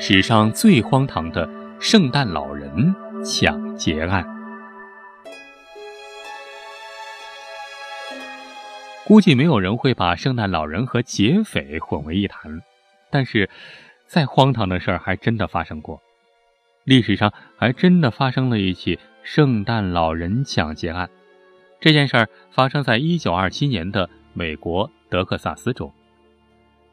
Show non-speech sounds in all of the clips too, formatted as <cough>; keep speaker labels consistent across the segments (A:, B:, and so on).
A: 史上最荒唐的圣诞老人抢劫案。估计没有人会把圣诞老人和劫匪混为一谈，但是，再荒唐的事儿还真的发生过。历史上还真的发生了一起圣诞老人抢劫案。这件事儿发生在一九二七年的美国德克萨斯州。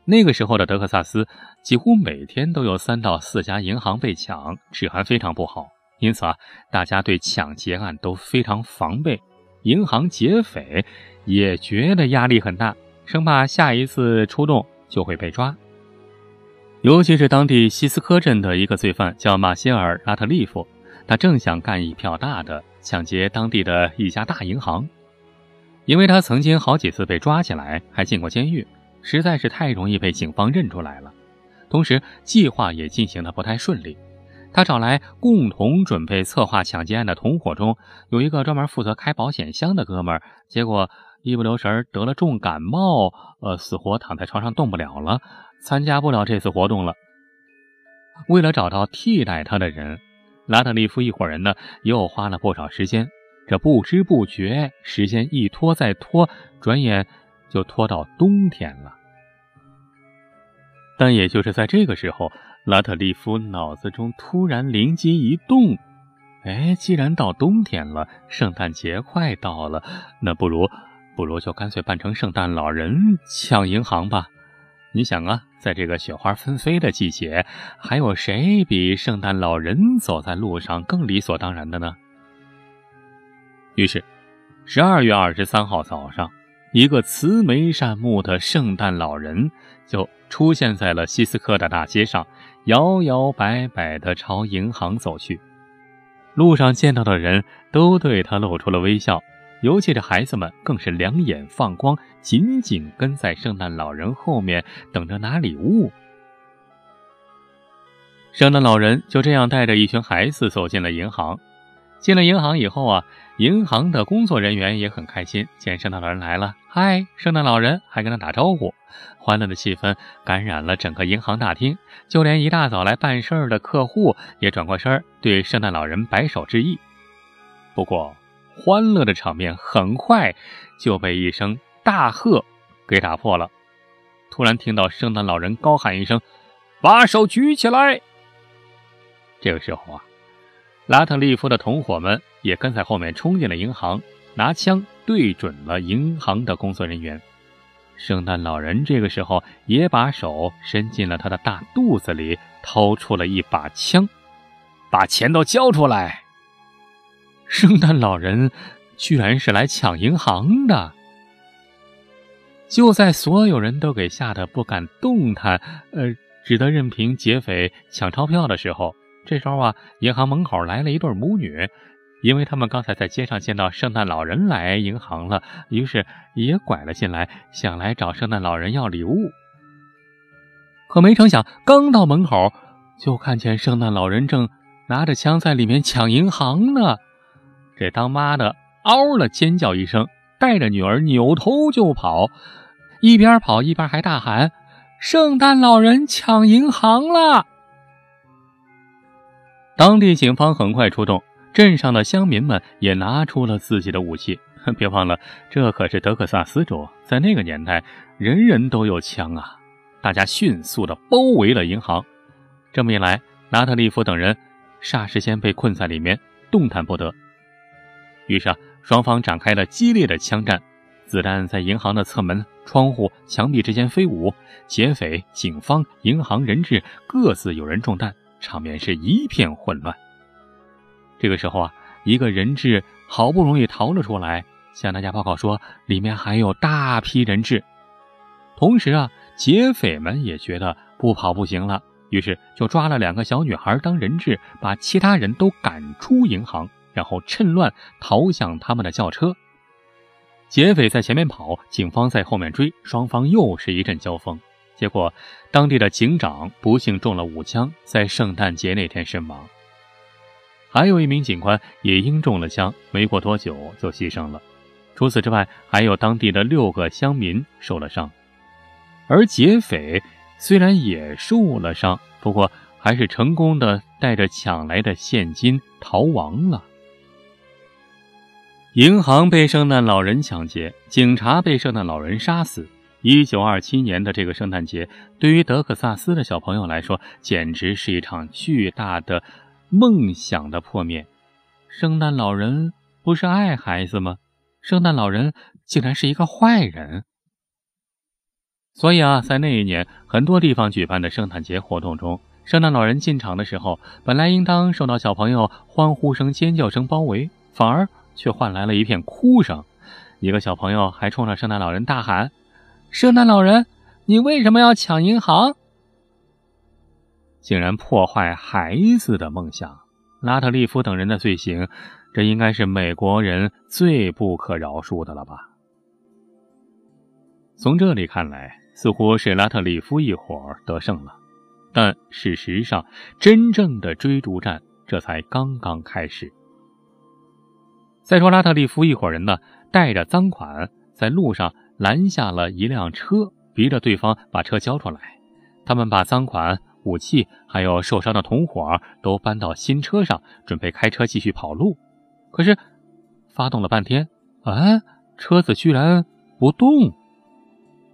A: 那个时候的德克萨斯几乎每天都有三到四家银行被抢，治安非常不好，因此啊，大家对抢劫案都非常防备。银行劫匪也觉得压力很大，生怕下一次出动就会被抓。尤其是当地西斯科镇的一个罪犯叫马歇尔·拉特利夫，他正想干一票大的，抢劫当地的一家大银行。因为他曾经好几次被抓起来，还进过监狱。实在是太容易被警方认出来了，同时计划也进行的不太顺利。他找来共同准备策划抢劫案的同伙中，有一个专门负责开保险箱的哥们儿，结果一不留神得了重感冒，呃，死活躺在床上动不了了，参加不了这次活动了。为了找到替代他的人，拉特利夫一伙人呢又花了不少时间。这不知不觉，时间一拖再拖，转眼。就拖到冬天了，但也就是在这个时候，拉特利夫脑子中突然灵机一动：哎，既然到冬天了，圣诞节快到了，那不如不如就干脆扮成圣诞老人抢银行吧？你想啊，在这个雪花纷飞的季节，还有谁比圣诞老人走在路上更理所当然的呢？于是，十二月二十三号早上。一个慈眉善目的圣诞老人就出现在了西斯科的大街上，摇摇摆摆地朝银行走去。路上见到的人都对他露出了微笑，尤其是孩子们更是两眼放光，紧紧跟在圣诞老人后面，等着拿礼物。圣诞老人就这样带着一群孩子走进了银行。进了银行以后啊，银行的工作人员也很开心，见圣诞老人来了，嗨，圣诞老人还跟他打招呼，欢乐的气氛感染了整个银行大厅，就连一大早来办事儿的客户也转过身对圣诞老人摆手致意。不过，欢乐的场面很快就被一声大喝给打破了。突然听到圣诞老人高喊一声：“把手举起来！”这个时候啊。拉特利夫的同伙们也跟在后面冲进了银行，拿枪对准了银行的工作人员。圣诞老人这个时候也把手伸进了他的大肚子里，掏出了一把枪，把钱都交出来。圣诞老人居然是来抢银行的！就在所有人都给吓得不敢动弹，呃，只得任凭劫匪抢钞票的时候。这时候啊，银行门口来了一对母女，因为他们刚才在街上见到圣诞老人来银行了，于是也拐了进来，想来找圣诞老人要礼物。可没成想，刚到门口，就看见圣诞老人正拿着枪在里面抢银行呢。这当妈的嗷了尖叫一声，带着女儿扭头就跑，一边跑一边还大喊：“圣诞老人抢银行了！”当地警方很快出动，镇上的乡民们也拿出了自己的武器。<laughs> 别忘了，这可是德克萨斯州，在那个年代，人人都有枪啊！大家迅速地包围了银行。这么一来，拉特利夫等人霎时间被困在里面，动弹不得。于是啊，双方展开了激烈的枪战，子弹在银行的侧门、窗户、墙壁之间飞舞，劫匪、警方、银行人质各自有人中弹。场面是一片混乱。这个时候啊，一个人质好不容易逃了出来，向大家报告说，里面还有大批人质。同时啊，劫匪们也觉得不跑不行了，于是就抓了两个小女孩当人质，把其他人都赶出银行，然后趁乱逃向他们的轿车。劫匪在前面跑，警方在后面追，双方又是一阵交锋。结果，当地的警长不幸中了五枪，在圣诞节那天身亡。还有一名警官也因中了枪，没过多久就牺牲了。除此之外，还有当地的六个乡民受了伤。而劫匪虽然也受了伤，不过还是成功的带着抢来的现金逃亡了。银行被圣诞老人抢劫，警察被圣诞老人杀死。一九二七年的这个圣诞节，对于德克萨斯的小朋友来说，简直是一场巨大的梦想的破灭。圣诞老人不是爱孩子吗？圣诞老人竟然是一个坏人。所以啊，在那一年，很多地方举办的圣诞节活动中，圣诞老人进场的时候，本来应当受到小朋友欢呼声、尖叫声包围，反而。却换来了一片哭声，一个小朋友还冲着圣诞老人大喊：“圣诞老人，你为什么要抢银行？竟然破坏孩子的梦想！”拉特利夫等人的罪行，这应该是美国人最不可饶恕的了吧？从这里看来，似乎是拉特利夫一伙得胜了，但事实上，真正的追逐战这才刚刚开始。再说，拉特利夫一伙人呢，带着赃款在路上拦下了一辆车，逼着对方把车交出来。他们把赃款、武器还有受伤的同伙都搬到新车上，准备开车继续跑路。可是，发动了半天，啊，车子居然不动。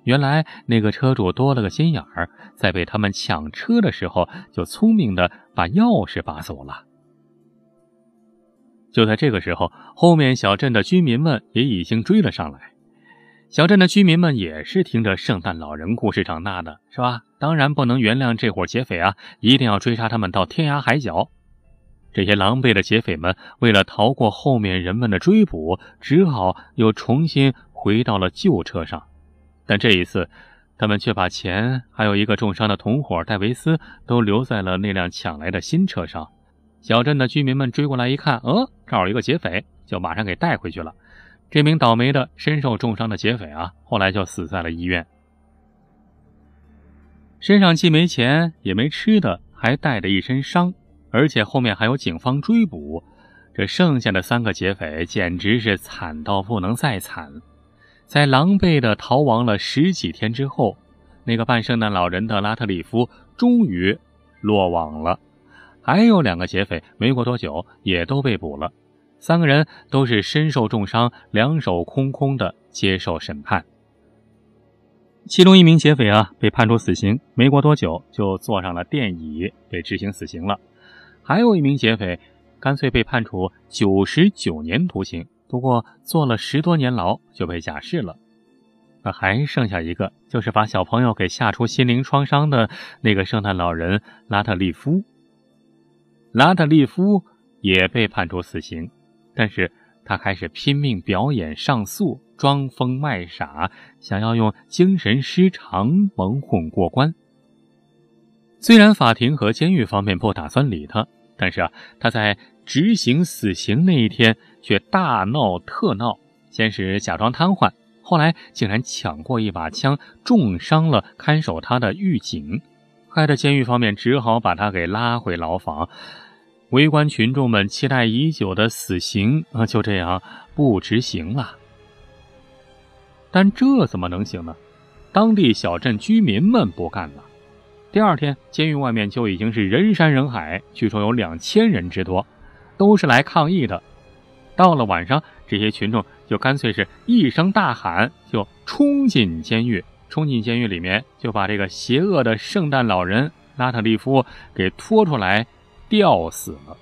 A: 原来那个车主多了个心眼儿，在被他们抢车的时候，就聪明的把钥匙拔走了。就在这个时候，后面小镇的居民们也已经追了上来。小镇的居民们也是听着圣诞老人故事长大的，是吧？当然不能原谅这伙劫匪啊，一定要追杀他们到天涯海角。这些狼狈的劫匪们为了逃过后面人们的追捕，只好又重新回到了旧车上。但这一次，他们却把钱还有一个重伤的同伙戴维斯都留在了那辆抢来的新车上。小镇的居民们追过来一看，呃，这儿有一个劫匪，就马上给带回去了。这名倒霉的、身受重伤的劫匪啊，后来就死在了医院，身上既没钱也没吃的，还带着一身伤，而且后面还有警方追捕。这剩下的三个劫匪简直是惨到不能再惨。在狼狈的逃亡了十几天之后，那个扮圣诞老人的拉特里夫终于落网了。还有两个劫匪，没过多久也都被捕了。三个人都是身受重伤，两手空空的接受审判。其中一名劫匪啊，被判处死刑，没过多久就坐上了电椅，被执行死刑了。还有一名劫匪，干脆被判处九十九年徒刑，不过坐了十多年牢就被假释了。那还剩下一个，就是把小朋友给吓出心灵创伤的那个圣诞老人拉特利夫。拉特利夫也被判处死刑，但是他开始拼命表演上诉，装疯卖傻，想要用精神失常蒙混过关。虽然法庭和监狱方面不打算理他，但是啊，他在执行死刑那一天却大闹特闹，先是假装瘫痪，后来竟然抢过一把枪，重伤了看守他的狱警。害得监狱方面只好把他给拉回牢房。围观群众们期待已久的死刑啊，就这样不执行了。但这怎么能行呢？当地小镇居民们不干了。第二天，监狱外面就已经是人山人海，据说有两千人之多，都是来抗议的。到了晚上，这些群众就干脆是一声大喊，就冲进监狱。冲进监狱里面，就把这个邪恶的圣诞老人拉特利夫给拖出来吊死了。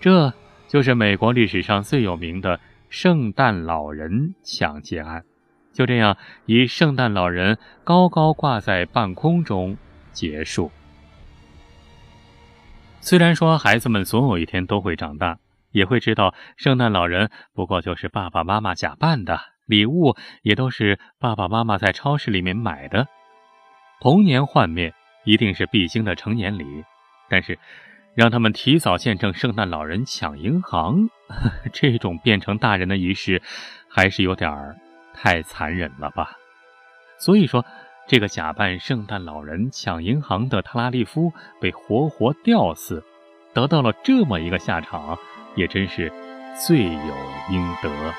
A: 这就是美国历史上最有名的圣诞老人抢劫案，就这样以圣诞老人高高挂在半空中结束。虽然说孩子们总有一天都会长大，也会知道圣诞老人不过就是爸爸妈妈假扮的。礼物也都是爸爸妈妈在超市里面买的，童年幻灭一定是必经的成年礼，但是让他们提早见证圣诞老人抢银行 <laughs> 这种变成大人的仪式还是有点儿太残忍了吧。所以说这个假扮圣诞老人抢银行的特拉利夫被活活吊死得到了这么一个下场也真是罪有应得。